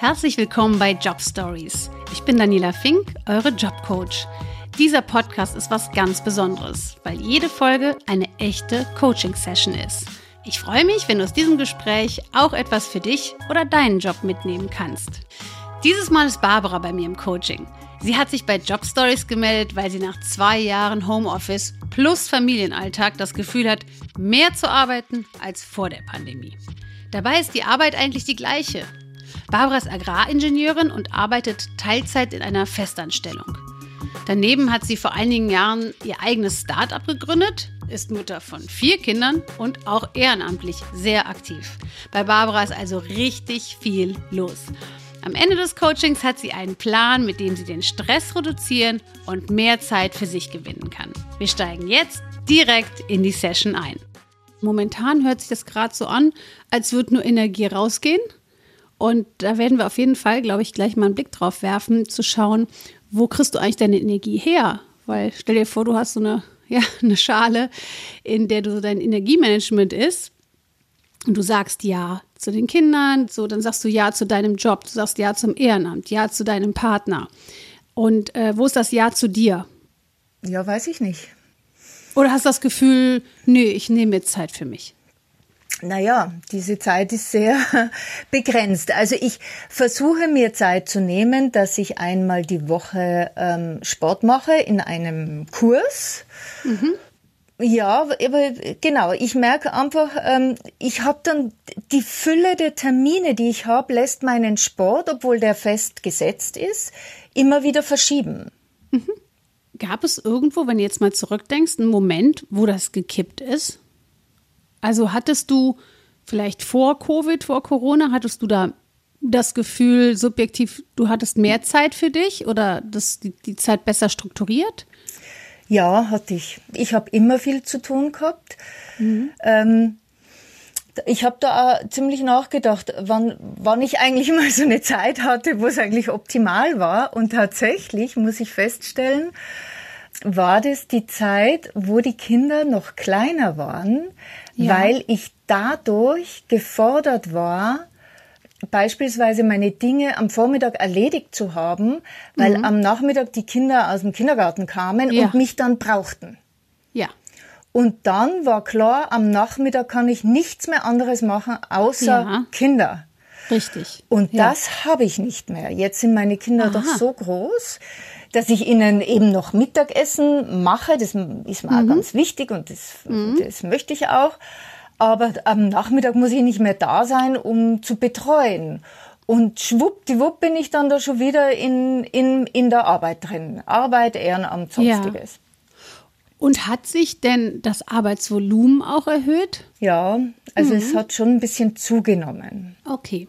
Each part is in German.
Herzlich willkommen bei Job Stories. Ich bin Daniela Fink, eure Jobcoach. Dieser Podcast ist was ganz Besonderes, weil jede Folge eine echte Coaching-Session ist. Ich freue mich, wenn du aus diesem Gespräch auch etwas für dich oder deinen Job mitnehmen kannst. Dieses Mal ist Barbara bei mir im Coaching. Sie hat sich bei Job Stories gemeldet, weil sie nach zwei Jahren Homeoffice plus Familienalltag das Gefühl hat, mehr zu arbeiten als vor der Pandemie. Dabei ist die Arbeit eigentlich die gleiche. Barbara ist Agraringenieurin und arbeitet Teilzeit in einer Festanstellung. Daneben hat sie vor einigen Jahren ihr eigenes Start-up gegründet, ist Mutter von vier Kindern und auch ehrenamtlich sehr aktiv. Bei Barbara ist also richtig viel los. Am Ende des Coachings hat sie einen Plan, mit dem sie den Stress reduzieren und mehr Zeit für sich gewinnen kann. Wir steigen jetzt direkt in die Session ein. Momentan hört sich das gerade so an, als würde nur Energie rausgehen und da werden wir auf jeden Fall, glaube ich, gleich mal einen Blick drauf werfen, zu schauen, wo kriegst du eigentlich deine Energie her? Weil stell dir vor, du hast so eine, ja, eine Schale, in der du so dein Energiemanagement ist. Und du sagst ja zu den Kindern, so, dann sagst du ja zu deinem Job, du sagst ja zum Ehrenamt, ja zu deinem Partner. Und äh, wo ist das Ja zu dir? Ja, weiß ich nicht. Oder hast du das Gefühl, nö, ich nehme jetzt Zeit für mich? Naja, diese Zeit ist sehr begrenzt. Also ich versuche mir Zeit zu nehmen, dass ich einmal die Woche ähm, Sport mache in einem Kurs. Mhm. Ja, aber genau, ich merke einfach, ähm, ich habe dann die Fülle der Termine, die ich habe, lässt meinen Sport, obwohl der fest gesetzt ist, immer wieder verschieben. Mhm. Gab es irgendwo, wenn du jetzt mal zurückdenkst, einen Moment, wo das gekippt ist? Also hattest du vielleicht vor Covid, vor Corona, hattest du da das Gefühl, subjektiv, du hattest mehr Zeit für dich oder das, die, die Zeit besser strukturiert? Ja, hatte ich. Ich habe immer viel zu tun gehabt. Mhm. Ähm, ich habe da auch ziemlich nachgedacht, wann, wann ich eigentlich mal so eine Zeit hatte, wo es eigentlich optimal war. Und tatsächlich muss ich feststellen, war das die Zeit, wo die Kinder noch kleiner waren, ja. weil ich dadurch gefordert war, beispielsweise meine Dinge am Vormittag erledigt zu haben, weil mhm. am Nachmittag die Kinder aus dem Kindergarten kamen ja. und mich dann brauchten. Ja. Und dann war klar, am Nachmittag kann ich nichts mehr anderes machen, außer ja. Kinder. Richtig. Und ja. das habe ich nicht mehr. Jetzt sind meine Kinder Aha. doch so groß, dass ich ihnen eben noch Mittagessen mache. Das ist mir mhm. auch ganz wichtig und das, mhm. das möchte ich auch. Aber am Nachmittag muss ich nicht mehr da sein, um zu betreuen. Und schwuppdiwupp bin ich dann da schon wieder in, in, in der Arbeit drin. Arbeit, Ehrenamt, sonstiges. Ja. Und hat sich denn das Arbeitsvolumen auch erhöht? Ja, also mhm. es hat schon ein bisschen zugenommen. Okay.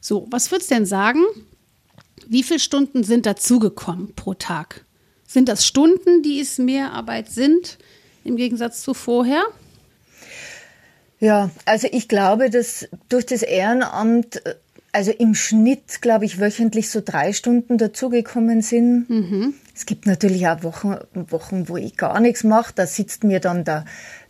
So, was würdest du denn sagen? Wie viele Stunden sind dazugekommen pro Tag? Sind das Stunden, die es mehr Arbeit sind, im Gegensatz zu vorher? Ja, also ich glaube, dass durch das Ehrenamt, also im Schnitt, glaube ich, wöchentlich so drei Stunden dazugekommen sind. Mhm. Es gibt natürlich auch Wochen, Wochen, wo ich gar nichts mache. Da sitzt mir dann der,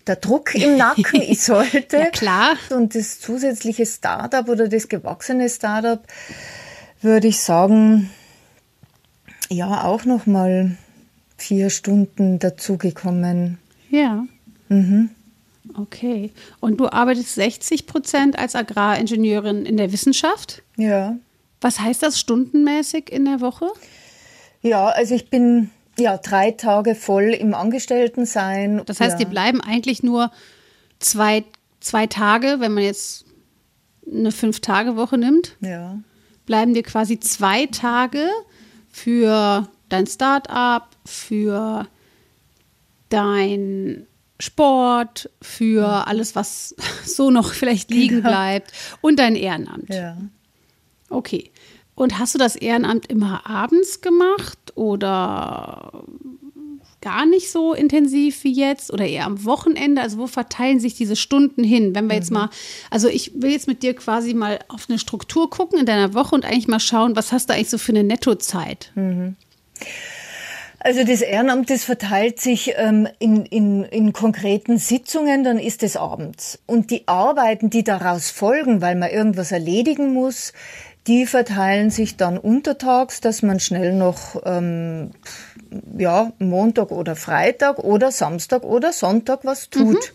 der Druck im Nacken. Ich sollte. ja, klar. Und das zusätzliche Startup oder das gewachsene Startup würde ich sagen, ja, auch noch mal vier Stunden dazugekommen. Ja. Mhm. Okay. Und du arbeitest 60 Prozent als Agraringenieurin in der Wissenschaft? Ja. Was heißt das stundenmäßig in der Woche? Ja, also ich bin ja drei Tage voll im Angestelltensein. Das heißt, ja. die bleiben eigentlich nur zwei, zwei Tage, wenn man jetzt eine Fünf-Tage-Woche nimmt. Ja bleiben dir quasi zwei Tage für dein Start-up, für dein Sport, für alles, was so noch vielleicht liegen genau. bleibt und dein Ehrenamt. Ja. Okay. Und hast du das Ehrenamt immer abends gemacht oder gar nicht so intensiv wie jetzt oder eher am Wochenende? Also wo verteilen sich diese Stunden hin? Wenn wir mhm. jetzt mal, also ich will jetzt mit dir quasi mal auf eine Struktur gucken in deiner Woche und eigentlich mal schauen, was hast du eigentlich so für eine Nettozeit? Mhm. Also das Ehrenamt, das verteilt sich ähm, in, in, in konkreten Sitzungen, dann ist es abends. Und die Arbeiten, die daraus folgen, weil man irgendwas erledigen muss, die verteilen sich dann untertags, dass man schnell noch ähm, ja, Montag oder Freitag oder Samstag oder Sonntag was tut.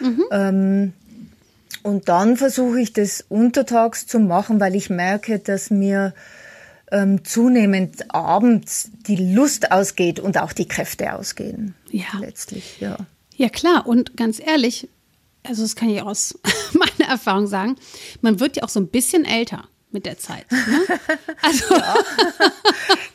Mhm. Mhm. Ähm, und dann versuche ich das untertags zu machen, weil ich merke, dass mir ähm, zunehmend abends die Lust ausgeht und auch die Kräfte ausgehen. Ja. Letztlich, ja. Ja, klar. Und ganz ehrlich, also das kann ich aus meiner Erfahrung sagen, man wird ja auch so ein bisschen älter mit der Zeit. Ne? Also ja,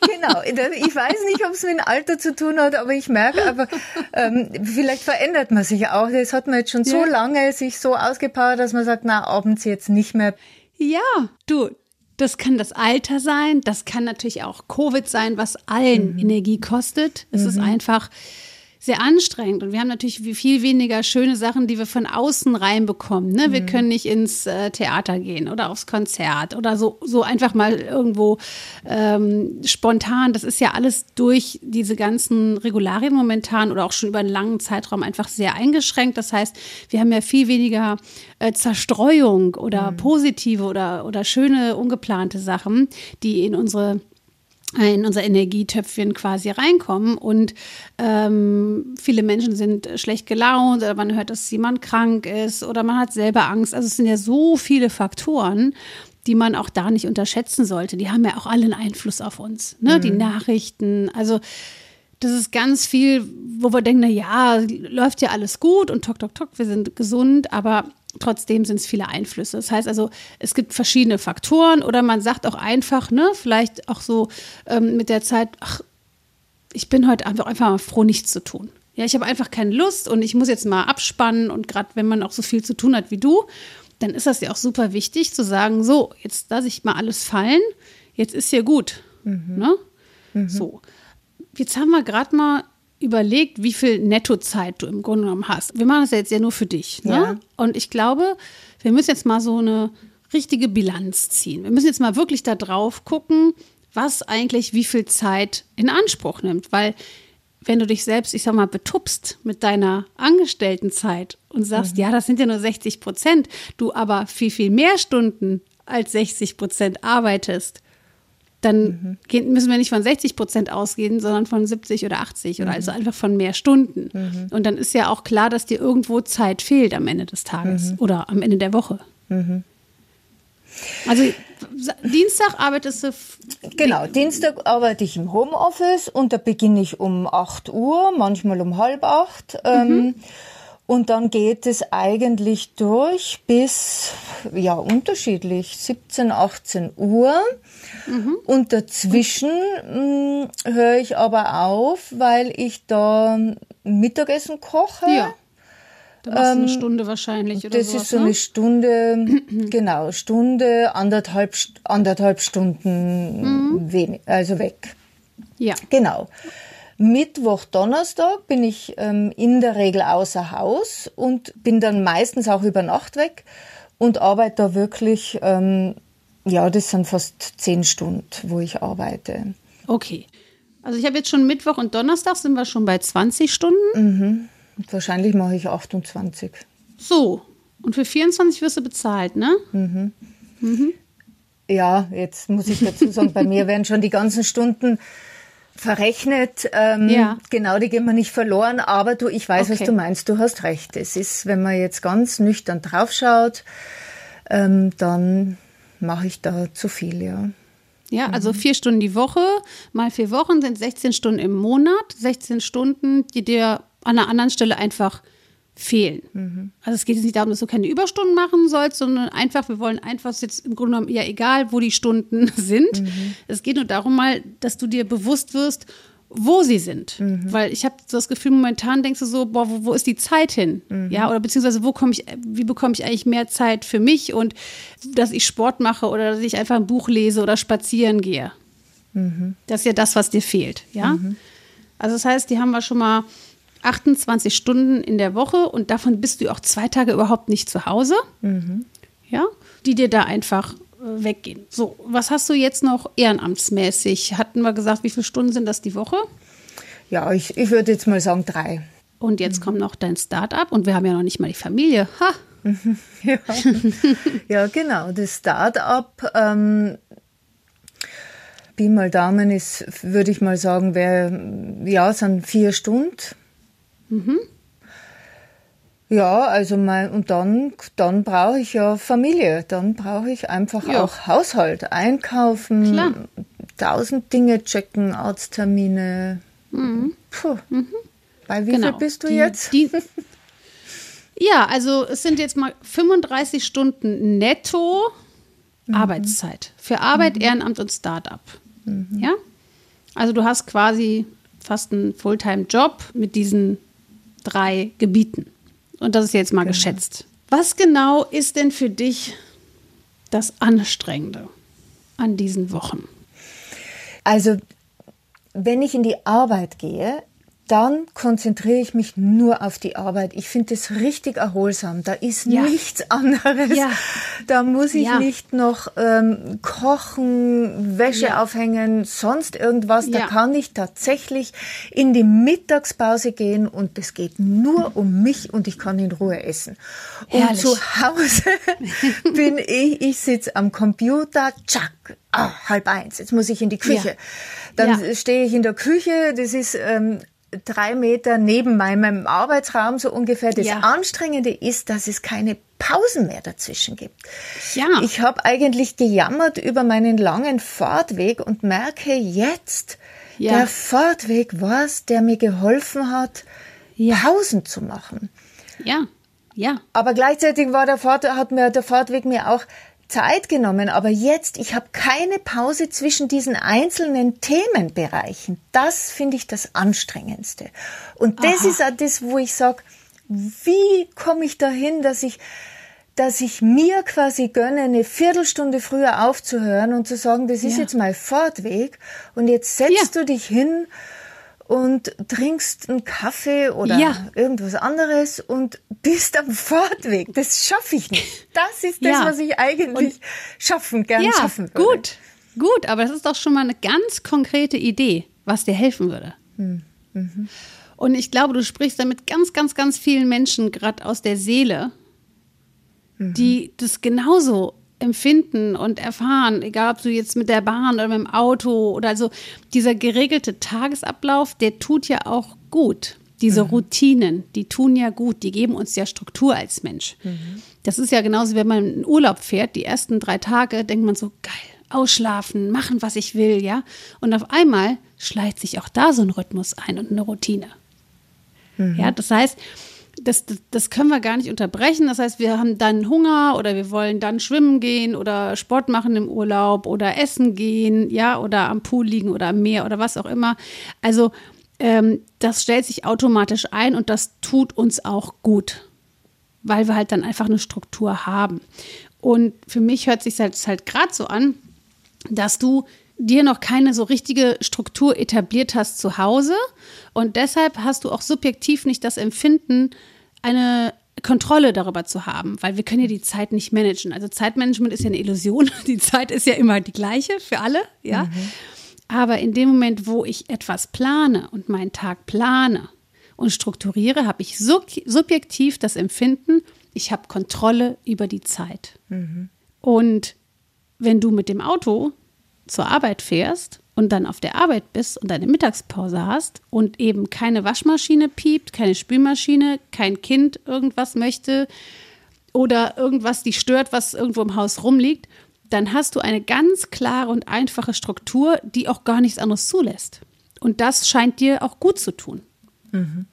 genau. Ich weiß nicht, ob es mit dem Alter zu tun hat, aber ich merke, aber ähm, vielleicht verändert man sich auch. Das hat man jetzt schon ja. so lange sich so ausgepowert, dass man sagt, na, abends jetzt nicht mehr. Ja, du, das kann das Alter sein, das kann natürlich auch Covid sein, was allen mhm. Energie kostet. Es mhm. ist einfach sehr anstrengend und wir haben natürlich viel weniger schöne Sachen, die wir von außen reinbekommen. Ne? Wir mhm. können nicht ins äh, Theater gehen oder aufs Konzert oder so, so einfach mal irgendwo ähm, spontan. Das ist ja alles durch diese ganzen Regularien momentan oder auch schon über einen langen Zeitraum einfach sehr eingeschränkt. Das heißt, wir haben ja viel weniger äh, Zerstreuung oder mhm. positive oder, oder schöne, ungeplante Sachen, die in unsere in unser Energietöpfchen quasi reinkommen und ähm, viele Menschen sind schlecht gelaunt oder man hört, dass jemand krank ist oder man hat selber Angst. Also es sind ja so viele Faktoren, die man auch da nicht unterschätzen sollte. Die haben ja auch alle einen Einfluss auf uns. Ne? Mhm. Die Nachrichten, also das ist ganz viel, wo wir denken, na ja, läuft ja alles gut und tok, tok, tok, wir sind gesund, aber trotzdem sind es viele Einflüsse. Das heißt also, es gibt verschiedene Faktoren oder man sagt auch einfach, ne, vielleicht auch so ähm, mit der Zeit, ach, ich bin heute einfach, einfach mal froh, nichts zu tun. Ja, ich habe einfach keine Lust und ich muss jetzt mal abspannen und gerade wenn man auch so viel zu tun hat wie du, dann ist das ja auch super wichtig zu sagen, so, jetzt lasse ich mal alles fallen, jetzt ist hier gut. Mhm. Ne? Mhm. So. Jetzt haben wir gerade mal überlegt, wie viel Nettozeit du im Grunde genommen hast. Wir machen das ja jetzt ja nur für dich. Ne? Ja. Und ich glaube, wir müssen jetzt mal so eine richtige Bilanz ziehen. Wir müssen jetzt mal wirklich da drauf gucken, was eigentlich wie viel Zeit in Anspruch nimmt. Weil wenn du dich selbst, ich sag mal, betupst mit deiner Angestelltenzeit und sagst, mhm. ja, das sind ja nur 60 Prozent, du aber viel, viel mehr Stunden als 60 Prozent arbeitest, dann mhm. müssen wir nicht von 60 Prozent ausgehen, sondern von 70 oder 80 mhm. oder also einfach von mehr Stunden. Mhm. Und dann ist ja auch klar, dass dir irgendwo Zeit fehlt am Ende des Tages mhm. oder am Ende der Woche. Mhm. Also Dienstag arbeitest du. Genau, Dienstag arbeite ich im Homeoffice und da beginne ich um 8 Uhr, manchmal um halb acht. Ähm, mhm. Und dann geht es eigentlich durch bis, ja, unterschiedlich, 17, 18 Uhr. Mhm. Und dazwischen mh, hm, höre ich aber auf, weil ich da Mittagessen koche. Ja. Da machst du eine ähm, Stunde wahrscheinlich oder Das sowas, ist so ne? eine Stunde, genau, Stunde, anderthalb, anderthalb Stunden mhm. wenig, also weg. Ja. Genau. Mittwoch, Donnerstag bin ich ähm, in der Regel außer Haus und bin dann meistens auch über Nacht weg und arbeite da wirklich, ähm, ja, das sind fast zehn Stunden, wo ich arbeite. Okay. Also ich habe jetzt schon Mittwoch und Donnerstag sind wir schon bei 20 Stunden. Mhm. Wahrscheinlich mache ich 28. So. Und für 24 wirst du bezahlt, ne? Mhm. Mhm. Ja, jetzt muss ich dazu sagen, bei mir werden schon die ganzen Stunden verrechnet. Ähm, ja. Genau, die gehen wir nicht verloren. Aber du, ich weiß, okay. was du meinst. Du hast recht. Es ist, wenn man jetzt ganz nüchtern draufschaut, ähm, dann mache ich da zu viel, ja. Ja, also vier Stunden die Woche, mal vier Wochen sind 16 Stunden im Monat. 16 Stunden, die dir an einer anderen Stelle einfach fehlen. Mhm. Also es geht jetzt nicht darum, dass du keine Überstunden machen sollst, sondern einfach, wir wollen einfach, jetzt im Grunde genommen ja egal, wo die Stunden sind. Mhm. Es geht nur darum mal, dass du dir bewusst wirst, wo sie sind. Mhm. Weil ich habe das Gefühl, momentan denkst du so, boah, wo, wo ist die Zeit hin? Mhm. Ja, oder beziehungsweise wo komme ich, wie bekomme ich eigentlich mehr Zeit für mich und dass ich Sport mache oder dass ich einfach ein Buch lese oder spazieren gehe. Mhm. Das ist ja das, was dir fehlt, ja. Mhm. Also das heißt, die haben wir schon mal 28 Stunden in der Woche und davon bist du auch zwei Tage überhaupt nicht zu Hause. Mhm. Ja, die dir da einfach äh, weggehen. So, was hast du jetzt noch ehrenamtsmäßig? Hatten wir gesagt, wie viele Stunden sind das die Woche? Ja, ich, ich würde jetzt mal sagen drei. Und jetzt mhm. kommt noch dein Start-up und wir haben ja noch nicht mal die Familie. Ha! ja. ja, genau. Das Start-up, ähm, Pi mal Daumen ist, würde ich mal sagen, wäre, ja, sind vier Stunden. Mhm. Ja, also mein, und dann, dann brauche ich ja Familie. Dann brauche ich einfach ja. auch Haushalt, einkaufen, Klar. tausend Dinge checken, Arzttermine. Mhm. Puh. Mhm. Bei wie genau. viel bist du die, jetzt? Die, ja, also es sind jetzt mal 35 Stunden netto mhm. Arbeitszeit für Arbeit, mhm. Ehrenamt und Startup. Mhm. Ja? Also du hast quasi fast einen Fulltime-Job mit diesen drei Gebieten. Und das ist jetzt mal genau. geschätzt. Was genau ist denn für dich das Anstrengende an diesen Wochen? Also, wenn ich in die Arbeit gehe, dann konzentriere ich mich nur auf die Arbeit. Ich finde es richtig erholsam. Da ist ja. nichts anderes. Ja. Da muss ich ja. nicht noch ähm, kochen, Wäsche aufhängen, sonst irgendwas. Da kann ich tatsächlich in die Mittagspause gehen und es geht nur um mich und ich kann in Ruhe essen. Herrlich. Und zu Hause bin ich, ich sitze am Computer, tschack, ah, halb eins, jetzt muss ich in die Küche. Dann stehe ich in der Küche, das ist ähm, drei Meter neben meinem Arbeitsraum so ungefähr. Das ja. Anstrengende ist, dass es keine Pausen mehr dazwischen gibt. Ja. Ich habe eigentlich gejammert über meinen langen Fahrtweg und merke jetzt, ja. der Fahrtweg war es, der mir geholfen hat, ja. Pausen zu machen. Ja. Ja. Aber gleichzeitig war der Fahrt, hat mir der Fahrtweg mir auch Zeit genommen, aber jetzt, ich habe keine Pause zwischen diesen einzelnen Themenbereichen. Das finde ich das Anstrengendste. Und das Aha. ist auch das, wo ich sage, wie komme ich dahin, dass ich dass ich mir quasi gönne, eine Viertelstunde früher aufzuhören und zu sagen, das ist ja. jetzt mein Fortweg und jetzt setzt ja. du dich hin und trinkst einen Kaffee oder ja. irgendwas anderes und bist am Fortweg. Das schaffe ich nicht. Das ist das, ja. was ich eigentlich und schaffen, gern ja, schaffen würde. Gut, gut, aber das ist doch schon mal eine ganz konkrete Idee, was dir helfen würde. Hm. Mhm. Und ich glaube, du sprichst damit ganz, ganz, ganz vielen Menschen gerade aus der Seele, mhm. die das genauso empfinden und erfahren, egal ob du jetzt mit der Bahn oder mit dem Auto oder so, dieser geregelte Tagesablauf, der tut ja auch gut. Diese mhm. Routinen, die tun ja gut, die geben uns ja Struktur als Mensch. Mhm. Das ist ja genauso, wenn man in Urlaub fährt, die ersten drei Tage denkt man so, geil, ausschlafen, machen, was ich will, ja. Und auf einmal schleicht sich auch da so ein Rhythmus ein und eine Routine. Mhm. Ja, das heißt, das, das, das, können wir gar nicht unterbrechen. Das heißt, wir haben dann Hunger oder wir wollen dann schwimmen gehen oder Sport machen im Urlaub oder essen gehen, ja, oder am Pool liegen oder am Meer oder was auch immer. Also ähm, das stellt sich automatisch ein und das tut uns auch gut, weil wir halt dann einfach eine Struktur haben. Und für mich hört sich halt, halt gerade so an, dass du dir noch keine so richtige Struktur etabliert hast zu Hause und deshalb hast du auch subjektiv nicht das Empfinden, eine Kontrolle darüber zu haben, weil wir können ja die Zeit nicht managen. Also Zeitmanagement ist ja eine Illusion. Die Zeit ist ja immer die gleiche für alle, ja. Mhm. Aber in dem Moment, wo ich etwas plane und meinen Tag plane und strukturiere, habe ich subjektiv das Empfinden, ich habe Kontrolle über die Zeit. Mhm. Und wenn du mit dem Auto zur Arbeit fährst und dann auf der Arbeit bist und deine Mittagspause hast und eben keine Waschmaschine piept, keine Spülmaschine, kein Kind irgendwas möchte oder irgendwas dich stört, was irgendwo im Haus rumliegt, dann hast du eine ganz klare und einfache Struktur, die auch gar nichts anderes zulässt. Und das scheint dir auch gut zu tun. Mhm.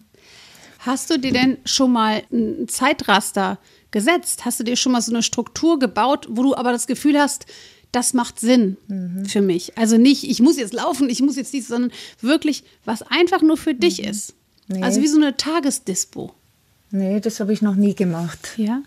Hast du dir denn schon mal ein Zeitraster gesetzt? Hast du dir schon mal so eine Struktur gebaut, wo du aber das Gefühl hast, das macht Sinn mhm. für mich. Also nicht, ich muss jetzt laufen, ich muss jetzt dies, sondern wirklich, was einfach nur für dich mhm. ist. Nee. Also wie so eine Tagesdispo. Nee, das habe ich noch nie gemacht. Ja.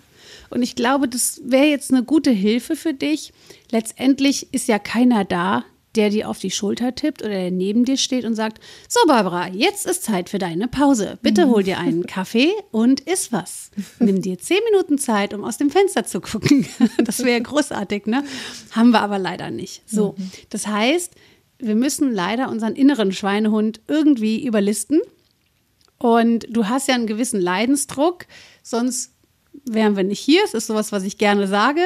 Und ich glaube, das wäre jetzt eine gute Hilfe für dich. Letztendlich ist ja keiner da, der dir auf die Schulter tippt oder der neben dir steht und sagt, so Barbara, jetzt ist Zeit für deine Pause. Bitte hol dir einen Kaffee und iss was. Nimm dir zehn Minuten Zeit, um aus dem Fenster zu gucken. Das wäre großartig, ne? Haben wir aber leider nicht. So, mhm. das heißt, wir müssen leider unseren inneren Schweinehund irgendwie überlisten. Und du hast ja einen gewissen Leidensdruck, sonst wären wir nicht hier. Es ist sowas, was ich gerne sage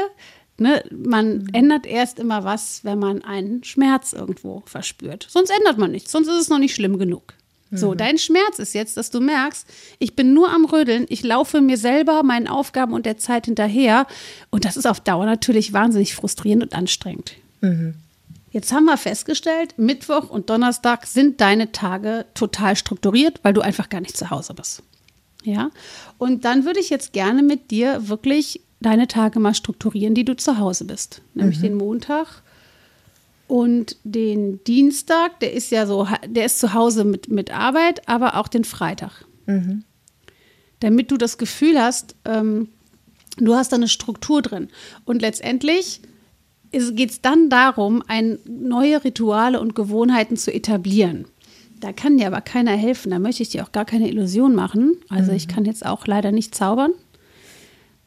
ne, man ändert erst immer was, wenn man einen Schmerz irgendwo verspürt. Sonst ändert man nichts, sonst ist es noch nicht schlimm genug. So, dein Schmerz ist jetzt, dass du merkst, ich bin nur am Rödeln, ich laufe mir selber, meinen Aufgaben und der Zeit hinterher. Und das ist auf Dauer natürlich wahnsinnig frustrierend und anstrengend. Jetzt haben wir festgestellt, Mittwoch und Donnerstag sind deine Tage total strukturiert, weil du einfach gar nicht zu Hause bist. Ja, und dann würde ich jetzt gerne mit dir wirklich deine Tage mal strukturieren, die du zu Hause bist. Nämlich den Montag und den Dienstag, der ist ja so, der ist zu Hause mit, mit Arbeit, aber auch den Freitag. Damit du das Gefühl hast, ähm, du hast da eine Struktur drin. Und letztendlich geht es dann darum, ein, neue Rituale und Gewohnheiten zu etablieren. Da kann dir aber keiner helfen. Da möchte ich dir auch gar keine Illusion machen. Also ich kann jetzt auch leider nicht zaubern.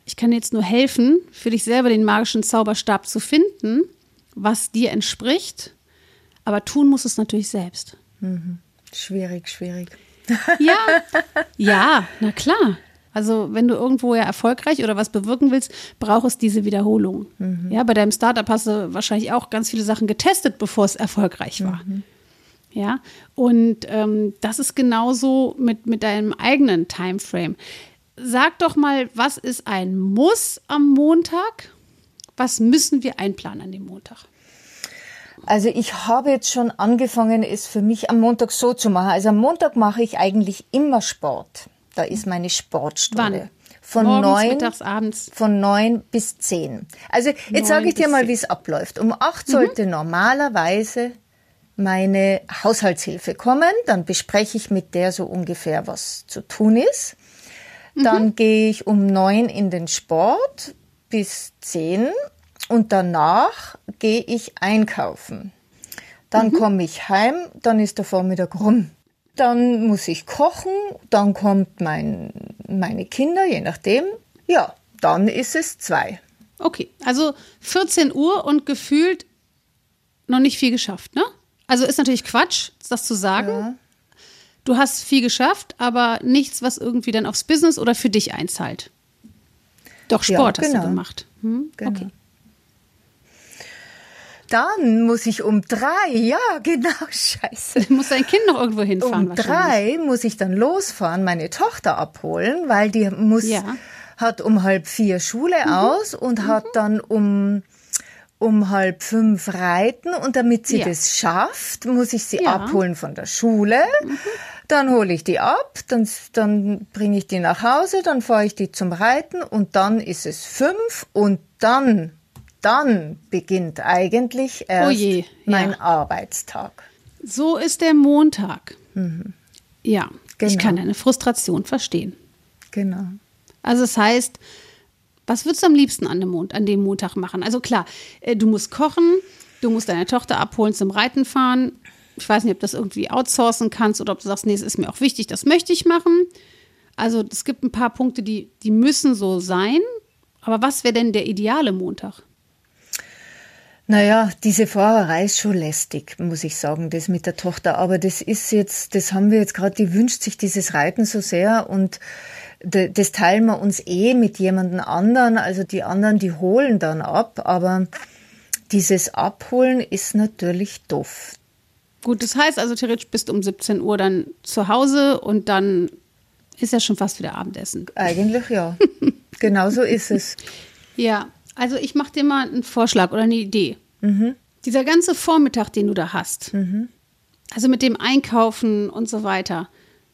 Ich kann jetzt nur helfen, für dich selber den magischen Zauberstab zu finden, was dir entspricht. Aber tun muss es natürlich selbst. Schwierig, schwierig. Ja, ja, na klar. Also wenn du irgendwo ja erfolgreich oder was bewirken willst, braucht es diese Wiederholung. Ja, bei deinem Startup hast du wahrscheinlich auch ganz viele Sachen getestet, bevor es erfolgreich war. Ja, und ähm, das ist genauso mit, mit deinem eigenen Timeframe. Sag doch mal, was ist ein Muss am Montag? Was müssen wir einplanen an dem Montag? Also ich habe jetzt schon angefangen, es für mich am Montag so zu machen. Also am Montag mache ich eigentlich immer Sport. Da ist meine Sportstunde. Wann? Von Morgens, neun, mittags, abends. von neun bis zehn. Also jetzt sage ich dir mal, wie es abläuft. Um acht sollte normalerweise meine Haushaltshilfe kommen. Dann bespreche ich mit der so ungefähr, was zu tun ist. Dann gehe ich um neun in den Sport bis zehn und danach gehe ich einkaufen. Dann komme ich heim, dann ist der Vormittag rum. Dann muss ich kochen, dann kommt mein, meine Kinder, je nachdem. Ja, dann ist es zwei. Okay, also 14 Uhr und gefühlt noch nicht viel geschafft, ne? Also ist natürlich Quatsch, das zu sagen. Ja. Du hast viel geschafft, aber nichts, was irgendwie dann aufs Business oder für dich einzahlt. Doch Ja, Sport hast genau. du gemacht. Hm? Genau. Okay. Dann muss ich um drei, ja, genau, scheiße. Du musst dein Kind noch irgendwo hinfahren Um drei muss ich dann losfahren, meine Tochter abholen, weil die muss, Ja. Mhm. hat um halb vier Schule aus und hat dann um, um halb fünf reiten und damit sie Ja. das schafft, muss ich sie Ja. Mhm. abholen von der Schule. Dann hole ich die ab, dann, dann bringe ich die nach Hause, dann fahre ich die zum Reiten und dann ist es fünf und dann, dann beginnt eigentlich erst Oh je, mein ja. Arbeitstag. So ist der Montag. Ja, ich Genau. kann deine Frustration verstehen. Genau. Also das heißt, was würdest du am liebsten an dem, Mond, an dem Montag machen? Also klar, äh, du musst kochen, du musst deine Tochter abholen zum Reiten fahren. Ich weiß nicht, ob das irgendwie outsourcen kannst oder ob du sagst, nee, es ist mir auch wichtig, das möchte ich machen. Also es gibt ein paar Punkte, die, die müssen so sein. Aber was wäre denn der ideale Montag? Naja, diese Fahrerei ist schon lästig, muss ich sagen, das mit der Tochter. Aber das ist jetzt, das haben wir jetzt gerade, die wünscht sich dieses Reiten so sehr und das teilen wir uns eh mit jemandem anderen. Also die anderen, die holen dann ab. Aber dieses Abholen ist natürlich doof. Gut, das heißt also theoretisch bist du um 17 Uhr dann zu Hause und dann ist ja schon fast wieder Abendessen. Eigentlich ja. genau so ist es. Ja, also ich mache dir mal einen Vorschlag oder eine Idee. Dieser ganze Vormittag, den du da hast, also mit dem Einkaufen und so weiter,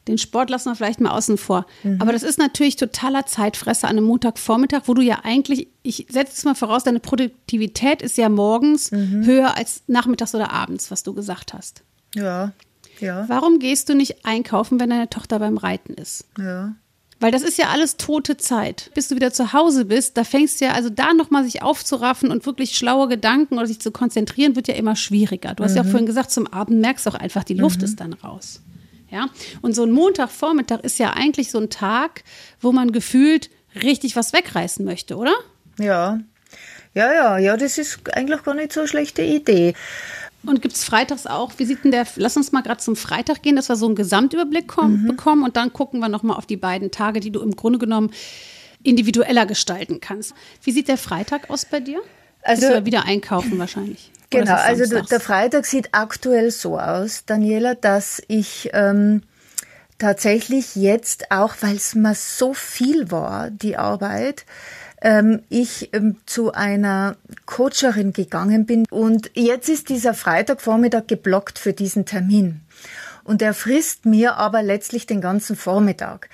den Sport lassen wir vielleicht mal außen vor. Aber das ist natürlich totaler Zeitfresser an einem Montagvormittag, wo du ja eigentlich, ich setze es mal voraus, deine Produktivität ist ja morgens höher als nachmittags oder abends, was du gesagt hast. Ja, ja, Warum gehst du nicht einkaufen, wenn deine Tochter beim Reiten ist? ja. Weil das ist ja alles tote Zeit. Bis du wieder zu Hause bist, da fängst du ja, also da nochmal sich aufzuraffen und wirklich schlaue Gedanken oder sich zu konzentrieren, wird ja immer schwieriger. Du hast ja auch vorhin gesagt, zum Abend merkst du auch einfach, die Luft ist dann raus. Ja. Und so ein Montagvormittag ist ja eigentlich so ein Tag, wo man gefühlt richtig was wegreißen möchte, oder? Ja, ja, ja, ja, das ist eigentlich gar nicht so eine schlechte Idee. Und gibt es freitags auch, wie sieht denn der, lass uns mal gerade zum Freitag gehen, dass wir so einen Gesamtüberblick kommen, bekommen und dann gucken wir nochmal auf die beiden Tage, die du im Grunde genommen individueller gestalten kannst. Wie sieht der Freitag aus bei dir? Also wieder einkaufen wahrscheinlich. Genau, also der Freitag sieht aktuell so aus, Daniela, dass ich ähm, tatsächlich jetzt auch, weil es mir so viel war, die Arbeit, ähm, ich ähm, zu einer Coacherin gegangen bin und jetzt ist dieser Freitagvormittag geblockt für diesen Termin. Und er frisst mir aber letztlich den ganzen Vormittag.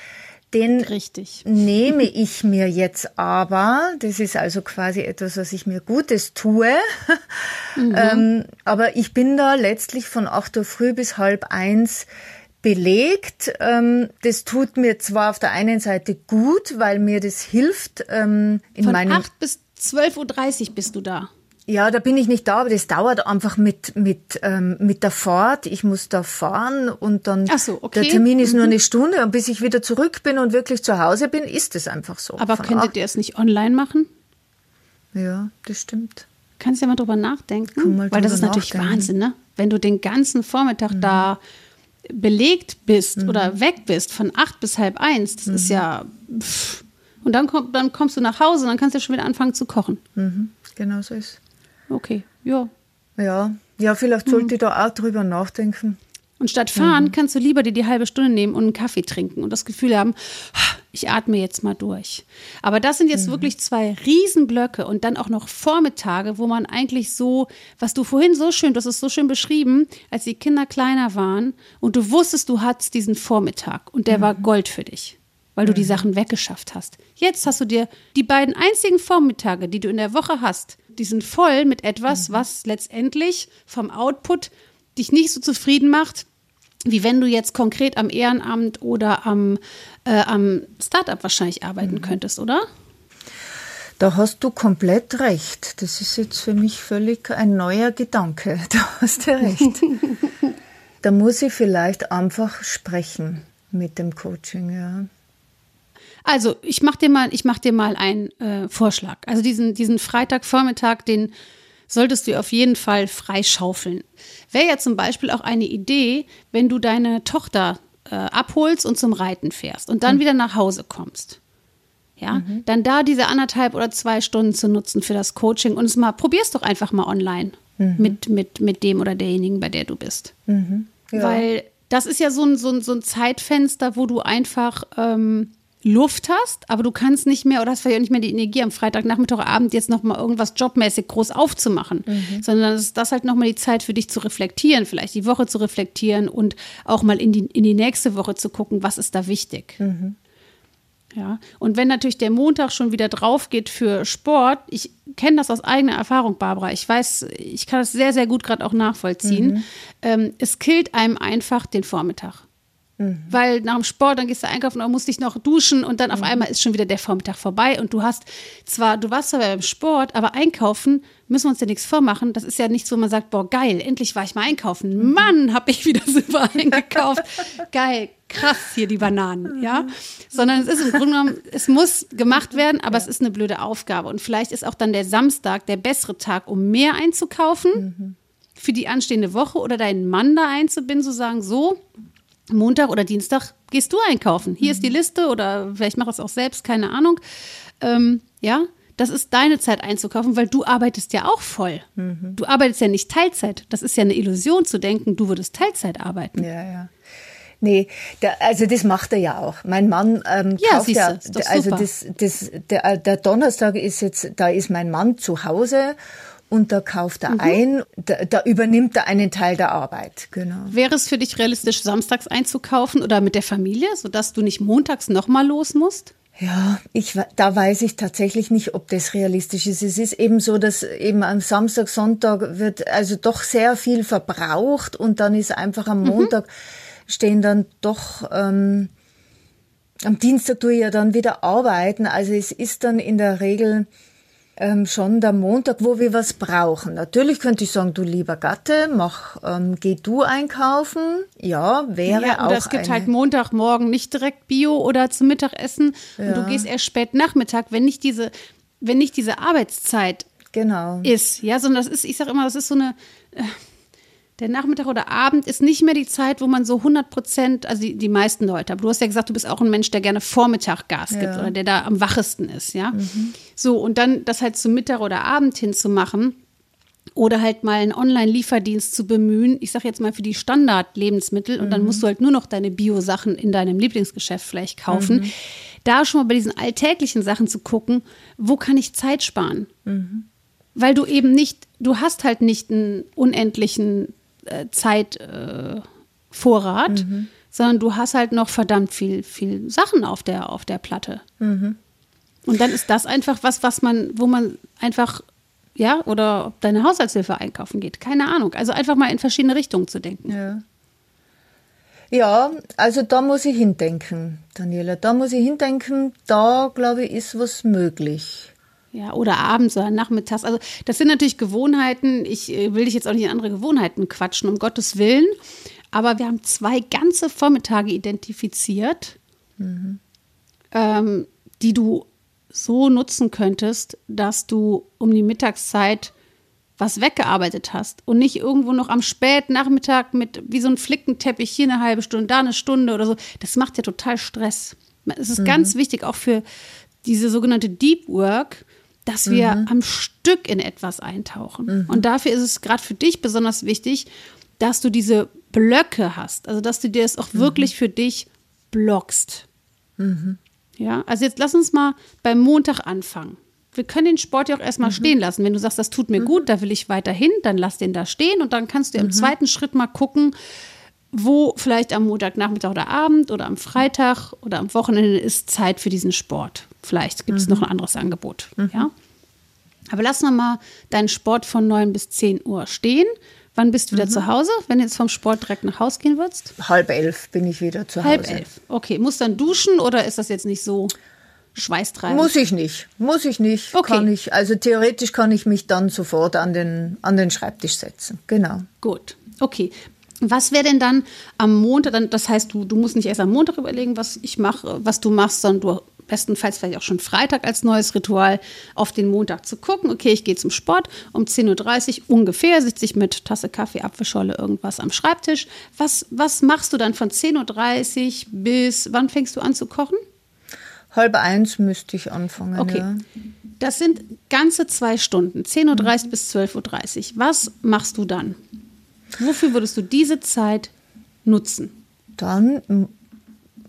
Den Richtig. nehme ich mir jetzt aber, das ist also quasi etwas, was ich mir Gutes tue, mhm. ähm, aber ich bin da letztlich von 8 Uhr früh bis halb eins belegt. Ähm, das tut mir zwar auf der einen Seite gut, weil mir das hilft ähm, in von meinem... Von 8 bis 12.30 Uhr bist du da. Ja, da bin ich nicht da, aber das dauert einfach mit, mit, ähm, mit der Fahrt. Ich muss da fahren und dann Ach so, okay. der Termin ist mhm. nur eine Stunde und bis ich wieder zurück bin und wirklich zu Hause bin, ist es einfach so. Aber könntet ihr es nicht online machen? Ja, das stimmt. Kannst ja mal drüber nachdenken, weil das ist natürlich nachdenken. Wahnsinn, ne? Wenn du den ganzen Vormittag mhm. da belegt bist mhm. oder weg bist von acht bis halb eins, das ist mhm. ja pff. und dann, komm, dann kommst du nach Hause und dann kannst du schon wieder anfangen zu kochen. Mhm. Genau so ist. Okay, ja. Ja, ja, vielleicht sollte mhm. ich da auch drüber nachdenken. Und statt fahren mhm. kannst du lieber dir die halbe Stunde nehmen und einen Kaffee trinken und das Gefühl haben, ich atme jetzt mal durch. Aber das sind jetzt mhm. wirklich zwei Riesenblöcke und dann auch noch Vormittage, wo man eigentlich so, was du vorhin so schön, du hast es so schön beschrieben, als die Kinder kleiner waren und du wusstest, du hattest diesen Vormittag und der mhm. war Gold für dich, weil du die mhm. Sachen weggeschafft hast. Jetzt hast du dir die beiden einzigen Vormittage, die du in der Woche hast, die sind voll mit etwas, mhm. was letztendlich vom Output dich nicht so zufrieden macht, wie wenn du jetzt konkret am Ehrenamt oder am, äh, am Startup wahrscheinlich arbeiten mhm. könntest, oder? Da hast du komplett recht. Das ist jetzt für mich völlig ein neuer Gedanke. Da hast du recht. da muss ich vielleicht einfach sprechen mit dem Coaching, ja. Also, ich mache dir mal, ich mach dir mal einen äh, Vorschlag. Also diesen, diesen Freitagvormittag, den solltest du auf jeden Fall freischaufeln. Wäre ja zum Beispiel auch eine Idee, wenn du deine Tochter äh, abholst und zum Reiten fährst und dann mhm. wieder nach Hause kommst. Ja, mhm. dann da diese anderthalb oder zwei Stunden zu nutzen für das Coaching und es mal, probier's doch einfach mal online mhm. mit, mit, mit dem oder derjenigen, bei der du bist. Mhm. Ja. Weil das ist ja so ein, so ein, so ein Zeitfenster, wo du einfach ähm, Luft hast, aber du kannst nicht mehr oder hast vielleicht auch nicht mehr die Energie am Freitagnachmittag, Abend jetzt nochmal irgendwas jobmäßig groß aufzumachen, mhm. sondern es ist das halt nochmal die Zeit für dich zu reflektieren, vielleicht die Woche zu reflektieren und auch mal in die, in die nächste Woche zu gucken, was ist da wichtig. Mhm. Ja, und wenn natürlich der Montag schon wieder drauf geht für Sport, ich kenne das aus eigener Erfahrung, Barbara. Ich weiß, ich kann das sehr, sehr gut gerade auch nachvollziehen. Mhm. Ähm, es killt einem einfach den Vormittag. Mhm. Weil nach dem Sport, dann gehst du einkaufen und musst dich noch duschen und dann auf mhm. einmal ist schon wieder der Vormittag vorbei und du hast zwar, du warst zwar beim Sport, aber einkaufen müssen wir uns ja nichts vormachen. Das ist ja nichts, wo man sagt, boah, geil, endlich war ich mal einkaufen. Mhm. Mann, hab ich wieder super eingekauft. geil, krass hier die Bananen, ja. Sondern es ist im Grunde genommen, es muss gemacht werden, aber ja. es ist eine blöde Aufgabe. Und vielleicht ist auch dann der Samstag der bessere Tag, um mehr einzukaufen. Mhm. Für die anstehende Woche oder deinen Mann da einzubinden, zu sagen, so, Montag oder Dienstag gehst du einkaufen. Hier mhm. ist die mhm. Liste oder vielleicht mach es auch selbst, keine Ahnung. Ähm, ja, das ist deine Zeit einzukaufen, weil du arbeitest ja auch voll. Mhm. Du arbeitest ja nicht Teilzeit. Das ist ja eine Illusion zu denken, du würdest Teilzeit arbeiten. Ja, ja. Nee, der, also das macht er ja auch. Mein Mann ähm, ja, kauft ja, also das, das, der, der Donnerstag ist jetzt, da ist mein Mann zu Hause und da kauft er mhm. ein, da, da, übernimmt er einen Teil der Arbeit. Genau. Wäre es für dich realistisch, samstags einzukaufen oder mit der Familie, sodass du nicht montags nochmal los musst? Ja, ich, da weiß ich tatsächlich nicht, ob das realistisch ist. Es ist eben so, dass eben am Samstag, Sonntag wird also doch sehr viel verbraucht und dann ist einfach am mhm. Montag mhm. stehen dann doch, ähm, am Dienstag tue ich ja dann wieder arbeiten. Also es ist dann in der Regel, ähm, schon der Montag, wo wir was brauchen. Natürlich könnte ich sagen, du lieber Gatte, mach, ähm, geh du einkaufen. Ja, wäre ja, oder auch. es gibt halt Montagmorgen nicht direkt Bio oder zum Mittagessen ja. und du gehst erst spät Nachmittag, wenn nicht diese, wenn nicht diese Arbeitszeit genau. ist. Ja, sondern das ist, ich sage immer, das ist so eine. Äh, der Nachmittag oder Abend ist nicht mehr die Zeit, wo man so 100 Prozent, also die, die meisten Leute, aber du hast ja gesagt, du bist auch ein Mensch, der gerne Vormittag Gas gibt Ja. oder der da am wachesten ist, ja. So, und dann das halt zum Mittag oder Abend hinzumachen oder halt mal einen Online-Lieferdienst zu bemühen, ich sage jetzt mal für die Standard-Lebensmittel und dann musst du halt nur noch deine Bio-Sachen in deinem Lieblingsgeschäft vielleicht kaufen. Da schon mal bei diesen alltäglichen Sachen zu gucken, wo kann ich Zeit sparen? Weil du eben nicht, du hast halt nicht einen unendlichen Zeitvorrat, äh, Vorrat, sondern du hast halt noch verdammt viel, viel Sachen auf der, auf der Platte. Und dann ist das einfach was, was man, wo man einfach, ja, oder ob deine Haushaltshilfe einkaufen geht, keine Ahnung. Also einfach mal in verschiedene Richtungen zu denken. Ja. Ja, also da muss ich hindenken, Daniela. Da muss ich hindenken, da glaube ich, ist was möglich. Ja, oder abends oder nachmittags. Also das sind natürlich Gewohnheiten. Ich äh, will dich jetzt auch nicht in andere Gewohnheiten quatschen, um Gottes Willen. Aber wir haben zwei ganze Vormittage identifiziert, ähm, die du so nutzen könntest, dass du um die Mittagszeit was weggearbeitet hast und nicht irgendwo noch am Spätnachmittag mit wie so ein Flickenteppich hier eine halbe Stunde, da eine Stunde oder so. Das macht ja total Stress. Es ist ganz wichtig auch für diese sogenannte Deep Work, dass wir am Stück in etwas eintauchen. Und dafür ist es gerade für dich besonders wichtig, dass du diese Blöcke hast, also dass du dir das auch wirklich für dich blockst. Ja, also jetzt lass uns mal beim Montag anfangen. Wir können den Sport ja auch erstmal stehen lassen. Wenn du sagst, das tut mir gut, da will ich weiterhin, dann lass den da stehen und dann kannst du im zweiten Schritt mal gucken, wo vielleicht am Montagnachmittag oder Abend oder am Freitag oder am Wochenende ist Zeit für diesen Sport. Vielleicht gibt es noch ein anderes Angebot. Ja? Aber lass noch mal deinen Sport von 9 bis 10 Uhr stehen. Wann bist du wieder zu Hause, wenn du jetzt vom Sport direkt nach Hause gehen würdest? Halb elf bin ich wieder zu Halb Hause. elf. Okay, muss dann duschen oder ist das jetzt nicht so schweißtreibend? Muss ich nicht. Muss ich nicht. Okay. Kann ich, also theoretisch kann ich mich dann sofort an den, an den Schreibtisch setzen. Genau. Gut, okay. Was wäre denn dann am Montag, dann, das heißt, du, du musst nicht erst am Montag überlegen, was ich mache, was du machst, sondern du bestenfalls vielleicht auch schon Freitag als neues Ritual auf den Montag zu gucken. Okay, ich gehe zum Sport um 10.30 Uhr ungefähr, sitze ich mit Tasse Kaffee, Apfelscholle, irgendwas am Schreibtisch. Was, was machst du dann von 10.30 Uhr bis, wann fängst du an zu kochen? Halb eins müsste ich anfangen. Okay. Ja. Das sind ganze zwei Stunden, 10.30 Uhr bis 12.30 Uhr. Was machst du dann? Wofür würdest du diese Zeit nutzen? Dann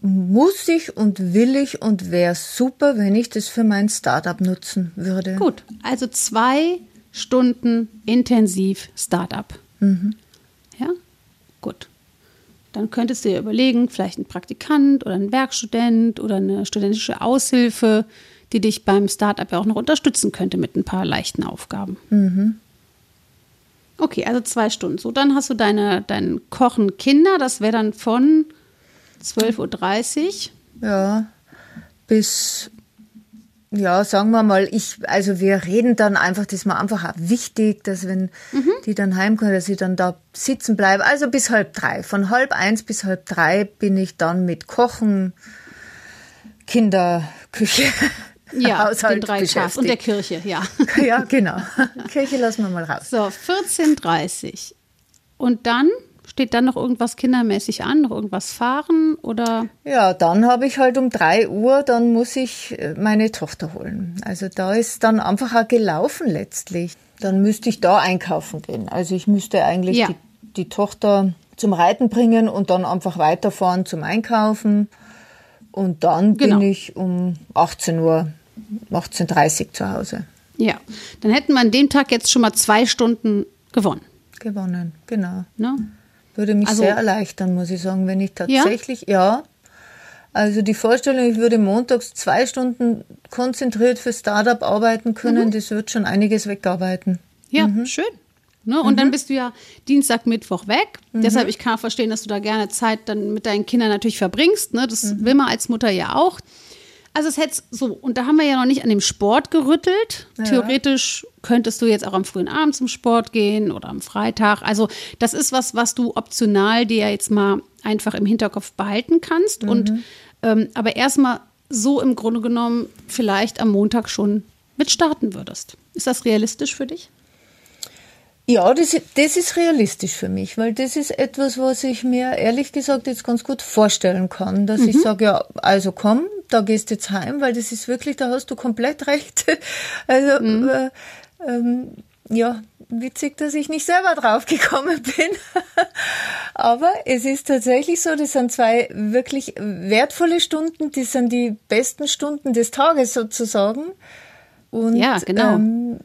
muss ich und will ich und wäre super, wenn ich das für mein Startup nutzen würde. Gut, also zwei Stunden intensiv Startup. Ja, gut. Dann könntest du dir überlegen, vielleicht ein Praktikant oder ein Werkstudent oder eine studentische Aushilfe, die dich beim Startup ja auch noch unterstützen könnte mit ein paar leichten Aufgaben. Okay, also zwei Stunden. So, dann hast du deine, dein Kochen Kinder, das wäre dann von 12.30 Uhr. Ja, bis, ja, sagen wir mal, ich, also wir reden dann einfach, das ist mir einfach auch wichtig, dass wenn die dann heimkommen, dass ich dann da sitzen bleibe. Also bis halb drei. Von halb eins bis halb drei bin ich dann mit Kochen, Kinder, Küche, Ja, Haushalt den drei Tasks und der Kirche, ja. Ja, genau. Kirche lassen wir mal raus. So, 14.30 Uhr. Und dann steht dann noch irgendwas kindermäßig an, noch irgendwas fahren oder Ja, dann habe ich halt um drei Uhr, dann muss ich äh, meine Tochter holen. Also da ist dann einfach auch gelaufen letztlich. Dann müsste ich da einkaufen gehen. Also ich müsste eigentlich Ja. die, die Tochter zum Reiten bringen und dann einfach weiterfahren zum Einkaufen. Und dann Genau. bin ich um 18 Uhr, 18.30 Uhr zu Hause. ja, dann hätten wir an dem Tag jetzt schon mal zwei Stunden gewonnen. Gewonnen, genau. Ne? Würde mich Also- sehr erleichtern, muss ich sagen, wenn ich tatsächlich, ja? Also die Vorstellung, ich würde montags zwei Stunden konzentriert für Startup arbeiten können, das wird schon einiges wegarbeiten. Ja, schön. Ne? Und dann bist du ja Dienstag, Mittwoch weg. Deshalb, ich kann verstehen, dass du da gerne Zeit dann mit deinen Kindern natürlich verbringst. Ne? Das will man als Mutter ja auch. Also es hätte so, und da haben wir ja noch nicht an dem Sport gerüttelt. Theoretisch könntest du jetzt auch am frühen Abend zum Sport gehen oder am Freitag. Also das ist was, was du optional dir jetzt mal einfach im Hinterkopf behalten kannst. Und ähm, aber erstmal so im Grunde genommen vielleicht am Montag schon mit starten würdest. Ist das realistisch für dich? Ja, das, das ist realistisch für mich, weil das ist etwas, was ich mir ehrlich gesagt jetzt ganz gut vorstellen kann, dass mhm. ich sage, ja, also komm, da gehst du jetzt heim, weil das ist wirklich, da hast du komplett recht. Also mhm. äh, ähm, ja, witzig, dass ich nicht selber drauf gekommen bin. Aber es ist tatsächlich so, das sind zwei wirklich wertvolle Stunden, die sind die besten Stunden des Tages sozusagen. Und ja, genau. Ähm,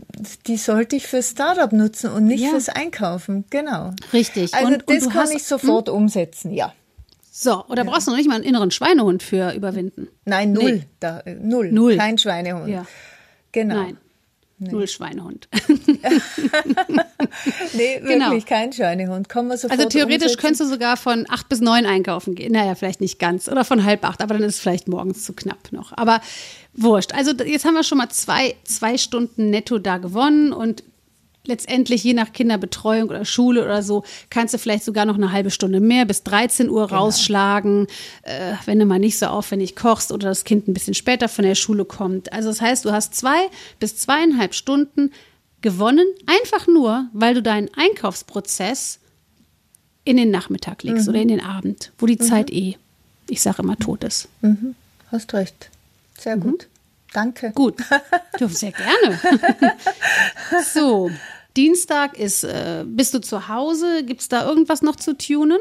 die sollte ich fürs Startup nutzen und nicht ja. fürs Einkaufen. Genau. Richtig. Also und, das und kann hast, ich sofort mh? Hm? umsetzen, ja. So, oder ja. brauchst du noch nicht mal einen inneren Schweinehund für überwinden? Nein, null. Nee. Da, äh, null. null. Kein Schweinehund. Ja. Genau. Nein. Nee. Null Schweinehund. nee, wirklich genau. kein Schweinehund. Kann man also theoretisch umsetzen. könntest du sogar von acht bis neun einkaufen gehen. Naja, vielleicht nicht ganz. Oder von halb acht, aber dann ist es vielleicht morgens zu knapp noch. Aber wurscht. Also jetzt haben wir schon mal zwei, zwei Stunden netto da gewonnen und letztendlich je nach Kinderbetreuung oder Schule oder so, kannst du vielleicht sogar noch eine halbe Stunde mehr bis 13 Uhr genau. rausschlagen, äh, wenn du mal nicht so aufwendig kochst oder das Kind ein bisschen später von der Schule kommt. Also das heißt, du hast zwei bis zweieinhalb Stunden gewonnen, einfach nur, weil du deinen Einkaufsprozess in den Nachmittag legst mhm. oder in den Abend, wo die mhm. Zeit eh, ich sage immer, tot ist. Mhm. Hast recht. Sehr mhm. gut. Danke. Gut. Du, sehr gerne. so, Dienstag ist, äh, bist du zu Hause? Gibt es da irgendwas noch zu tunen?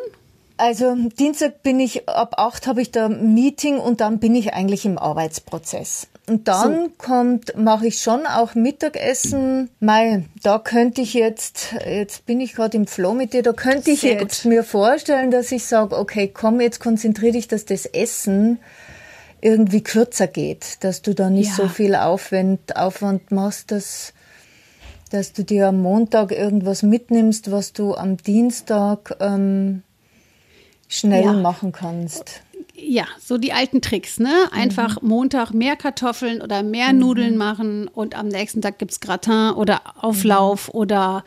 Also Dienstag bin ich, ab acht habe ich da Meeting und dann bin ich eigentlich im Arbeitsprozess. Und dann so. kommt, mache ich schon auch Mittagessen. Mei, da könnte ich jetzt, jetzt bin ich gerade im Flow mit dir, da könnte ich Sehr jetzt gut. mir vorstellen, dass ich sage, okay, komm, jetzt konzentriere dich, dass das Essen irgendwie kürzer geht, dass du da nicht ja. so viel Aufwand, Aufwand machst, dass dass du dir am Montag irgendwas mitnimmst, was du am Dienstag ähm, schnell ja. machen kannst. Ja, so die alten Tricks, ne? Einfach mhm. Montag mehr Kartoffeln oder mehr mhm. Nudeln machen und am nächsten Tag gibt es Gratin oder Auflauf mhm. oder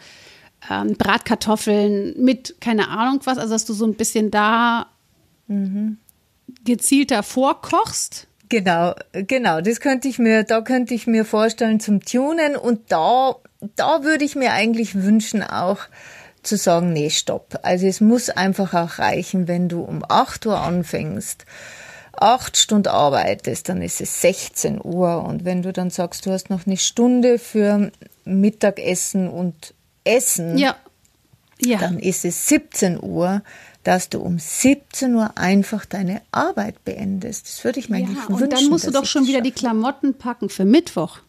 ähm, Bratkartoffeln mit keine Ahnung was, also dass du so ein bisschen da mhm. gezielter vorkochst. Genau, genau, das könnte ich mir, da könnte ich mir vorstellen zum Tunen und da da würde ich mir eigentlich wünschen, auch zu sagen, nee, stopp. Also es muss einfach auch reichen, wenn du um 8 Uhr anfängst, acht Stunden arbeitest, dann ist es 16 Uhr. Und wenn du dann sagst, du hast noch eine Stunde für Mittagessen und Essen, ja. Ja. dann ist es 17 Uhr, dass du um 17 Uhr einfach deine Arbeit beendest. Das würde ich mir ja, eigentlich wünschen. Und dann musst du doch schon wieder die Klamotten packen für Mittwoch.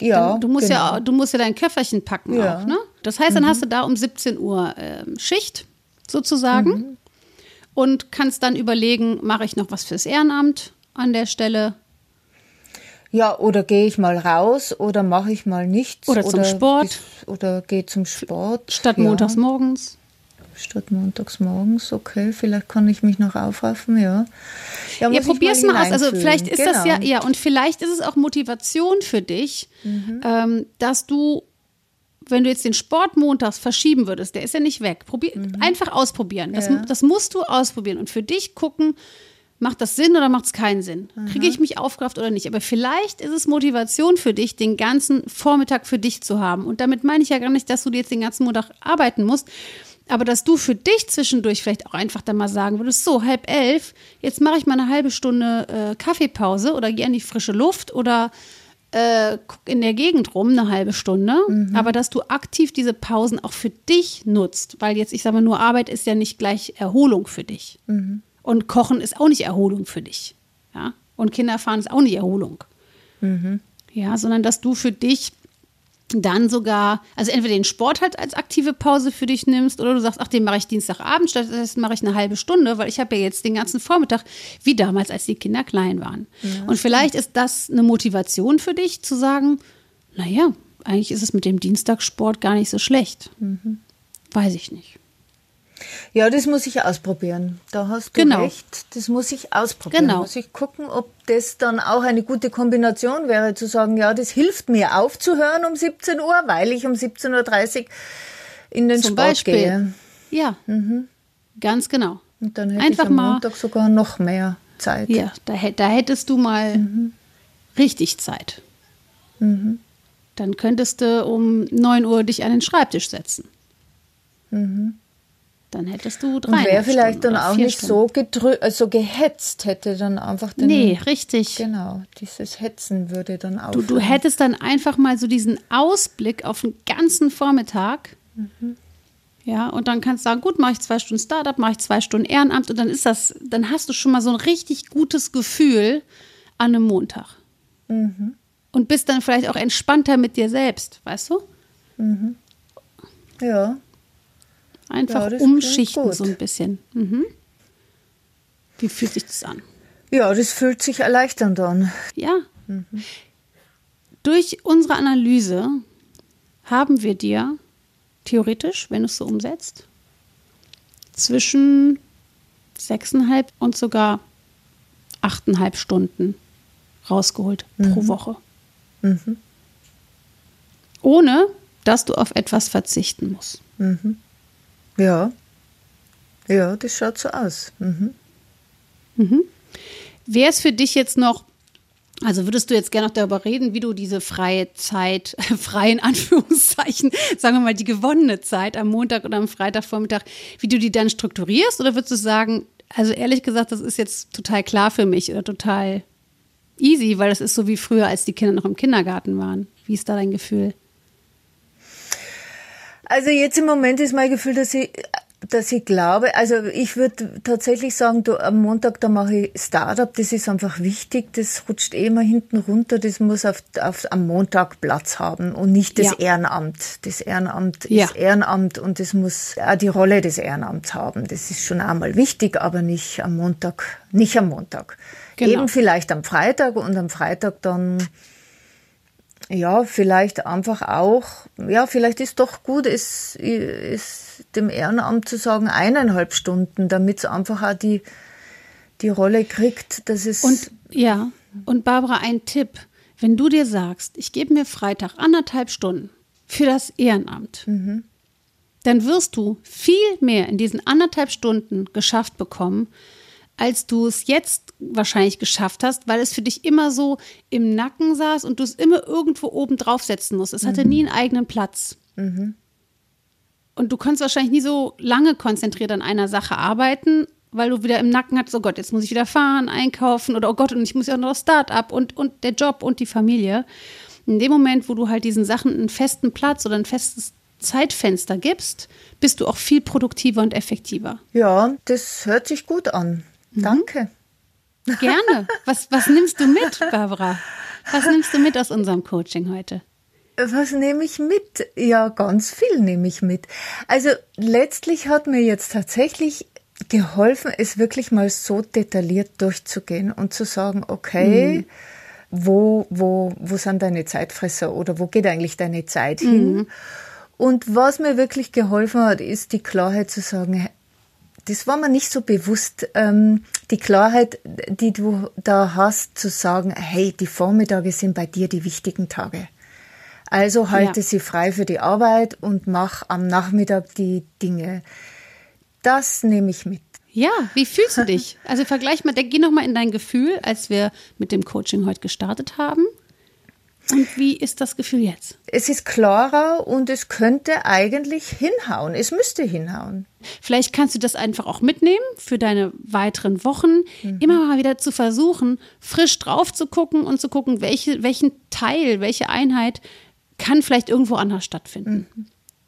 Ja, du musst genau. ja, du musst ja dein Köfferchen packen ja. auch, ne? Das heißt, dann mhm. hast du da um 17 Uhr äh, Schicht sozusagen mhm. und kannst dann überlegen, mache ich noch was fürs Ehrenamt an der Stelle? Ja, oder gehe ich mal raus oder mache ich mal nichts. Oder zum oder Sport. Oder gehe zum Sport. Statt ja. montags morgens statt montags morgens. Okay, vielleicht kann ich mich noch aufraffen, ja. Ja, ja probier's mal, mal aus. Also vielleicht ist genau. das ja, genau. ja, und vielleicht ist es auch Motivation für dich, mhm. ähm, dass du, wenn du jetzt den Sport montags verschieben würdest, der ist ja nicht weg. Probier, mhm. Einfach ausprobieren. Das, ja. das musst du ausprobieren und für dich gucken, macht das Sinn oder macht es keinen Sinn? Kriege ich mich aufgerafft oder nicht? Aber vielleicht ist es Motivation für dich, den ganzen Vormittag für dich zu haben. Und damit meine ich ja gar nicht, dass du jetzt den ganzen Montag arbeiten musst, aber dass du für dich zwischendurch vielleicht auch einfach dann mal sagen würdest, so halb elf, jetzt mache ich mal eine halbe Stunde äh, Kaffeepause oder gehe in die frische Luft oder äh, guck in der Gegend rum eine halbe Stunde. Mhm. Aber dass du aktiv diese Pausen auch für dich nutzt, weil jetzt, ich sage mal, nur Arbeit ist ja nicht gleich Erholung für dich. Mhm. Und Kochen ist auch nicht Erholung für dich. Ja? Und Kinderfahren ist auch nicht Erholung. Mhm. Ja, sondern dass du für dich dann sogar, also entweder den Sport halt als aktive Pause für dich nimmst oder du sagst, ach, den mache ich Dienstagabend, stattdessen mache ich eine halbe Stunde, weil ich habe ja jetzt den ganzen Vormittag, wie damals, als die Kinder klein waren. Ja, und vielleicht ist das eine Motivation für dich zu sagen, naja, eigentlich ist es mit dem Dienstagssport gar nicht so schlecht. Mhm. Weiß ich nicht. Ja, das muss ich ausprobieren. Da hast du genau. recht. Das muss ich ausprobieren. Genau. Muss ich gucken, ob das dann auch eine gute Kombination wäre, zu sagen, ja, das hilft mir aufzuhören um 17 Uhr, weil ich um 17.30 Uhr in den Zum Sport Beispiel. gehe. Ja, mhm. ganz genau. Und dann hätte Einfach ich am mal, Montag sogar noch mehr Zeit. Ja, da, da hättest du mal mhm. richtig Zeit. Mhm. dann könntest du um 9 Uhr dich an den Schreibtisch setzen. Mhm. Dann hättest du drei. Und wäre vielleicht dann auch nicht Stunden. so gedrückt, also gehetzt, hätte dann einfach den. Nee, richtig. Genau, dieses Hetzen würde dann auch. Du, du hättest dann einfach mal so diesen Ausblick auf den ganzen Vormittag. Mhm. Ja, und dann kannst du sagen, gut, mache ich zwei Stunden Startup, mache ich zwei Stunden Ehrenamt und dann ist das, dann hast du schon mal so ein richtig gutes Gefühl an einem Montag. Mhm. Und bist dann vielleicht auch entspannter mit dir selbst, weißt du? Mhm. Ja. Einfach ja, umschichten so ein bisschen. Mhm. Wie fühlt sich das an? Ja, das fühlt sich erleichternd an. Ja. Mhm. Durch unsere Analyse haben wir dir theoretisch, wenn du es so umsetzt, zwischen sechseinhalb und sogar achteinhalb Stunden rausgeholt mhm. pro Woche. Mhm. Ohne, dass du auf etwas verzichten musst. Mhm. Ja. Ja, das schaut so aus. Mhm. Mhm. Wäre es für dich jetzt noch, also würdest du jetzt gerne noch darüber reden, wie du diese freie Zeit, freien Anführungszeichen, sagen wir mal die gewonnene Zeit am Montag oder am Freitagvormittag, wie du die dann strukturierst? Oder würdest du sagen, also ehrlich gesagt, das ist jetzt total klar für mich oder total easy, weil das ist so wie früher, als die Kinder noch im Kindergarten waren. Wie ist da dein Gefühl? Also jetzt im Moment ist mein Gefühl, dass ich, dass ich glaube, also ich würde tatsächlich sagen, du, am Montag, da mache ich Startup, das ist einfach wichtig, das rutscht eh immer hinten runter, das muss auf, auf, am Montag Platz haben und nicht das ja. Ehrenamt. Das Ehrenamt ja. ist Ehrenamt und das muss auch die Rolle des Ehrenamts haben. Das ist schon einmal wichtig, aber nicht am Montag, nicht am Montag. Genau. Eben vielleicht am Freitag und am Freitag dann ja, vielleicht einfach auch, ja, vielleicht ist doch gut, es ist dem Ehrenamt zu sagen, eineinhalb Stunden, damit es einfach auch die, die Rolle kriegt, dass es. Und ja, und Barbara, ein Tipp. Wenn du dir sagst, ich gebe mir Freitag anderthalb Stunden für das Ehrenamt, mhm. dann wirst du viel mehr in diesen anderthalb Stunden geschafft bekommen, als du es jetzt wahrscheinlich geschafft hast, weil es für dich immer so im Nacken saß und du es immer irgendwo oben draufsetzen musst. Es hatte mhm. nie einen eigenen Platz. Mhm. Und du konntest wahrscheinlich nie so lange konzentriert an einer Sache arbeiten, weil du wieder im Nacken hattest, oh Gott, jetzt muss ich wieder fahren, einkaufen oder oh Gott, und ich muss ja auch noch das Start-up und, und der Job und die Familie. In dem Moment, wo du halt diesen Sachen einen festen Platz oder ein festes Zeitfenster gibst, bist du auch viel produktiver und effektiver. Ja, das hört sich gut an. Mhm. Danke. Gerne. Was, was nimmst du mit, Barbara? Was nimmst du mit aus unserem Coaching heute? Was nehme ich mit? Ja, ganz viel nehme ich mit. Also letztlich hat mir jetzt tatsächlich geholfen, es wirklich mal so detailliert durchzugehen und zu sagen, okay, mhm. wo, wo, wo sind deine Zeitfresser oder wo geht eigentlich deine Zeit hin? Mhm. Und was mir wirklich geholfen hat, ist die Klarheit zu sagen, das war mir nicht so bewusst, ähm, die Klarheit, die du da hast, zu sagen, hey, die Vormittage sind bei dir die wichtigen Tage. Also halte ja. sie frei für die Arbeit und mach am Nachmittag die Dinge. Das nehme ich mit. Ja, wie fühlst du dich? Also vergleich mal, geh noch mal in dein Gefühl, als wir mit dem Coaching heute gestartet haben. Und wie ist das Gefühl jetzt? Es ist klarer und es könnte eigentlich hinhauen. Es müsste hinhauen. Vielleicht kannst du das einfach auch mitnehmen für deine weiteren Wochen. Mhm. Immer mal wieder zu versuchen, frisch drauf zu gucken und zu gucken, welche, welchen Teil, welche Einheit kann vielleicht irgendwo anders stattfinden. Mhm.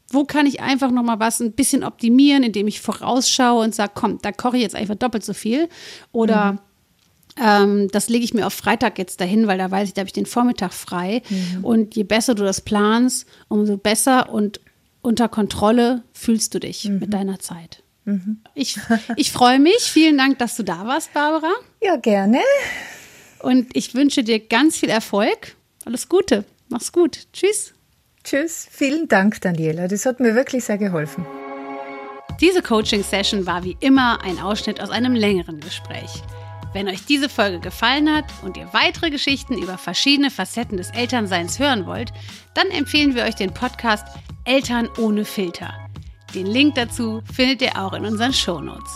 Wo kann ich einfach noch mal was ein bisschen optimieren, indem ich vorausschaue und sage, komm, da koche ich jetzt einfach doppelt so viel. Oder mhm ähm, das lege ich mir auf Freitag jetzt dahin, weil da weiß ich, da habe ich den Vormittag frei. Mhm. Und je besser du das planst, umso besser und unter Kontrolle fühlst du dich mhm. mit deiner Zeit. Mhm. Ich, ich freue mich. Vielen Dank, dass du da warst, Barbara. Ja, gerne. Und ich wünsche dir ganz viel Erfolg. Alles Gute. Mach's gut. Tschüss. Tschüss. Vielen Dank, Daniela. Das hat mir wirklich sehr geholfen. Diese Coaching-Session war wie immer ein Ausschnitt aus einem längeren Gespräch. Wenn euch diese Folge gefallen hat und ihr weitere Geschichten über verschiedene Facetten des Elternseins hören wollt, dann empfehlen wir euch den Podcast Eltern ohne Filter. Den Link dazu findet ihr auch in unseren Shownotes.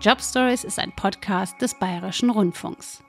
Job Stories ist ein Podcast des Bayerischen Rundfunks.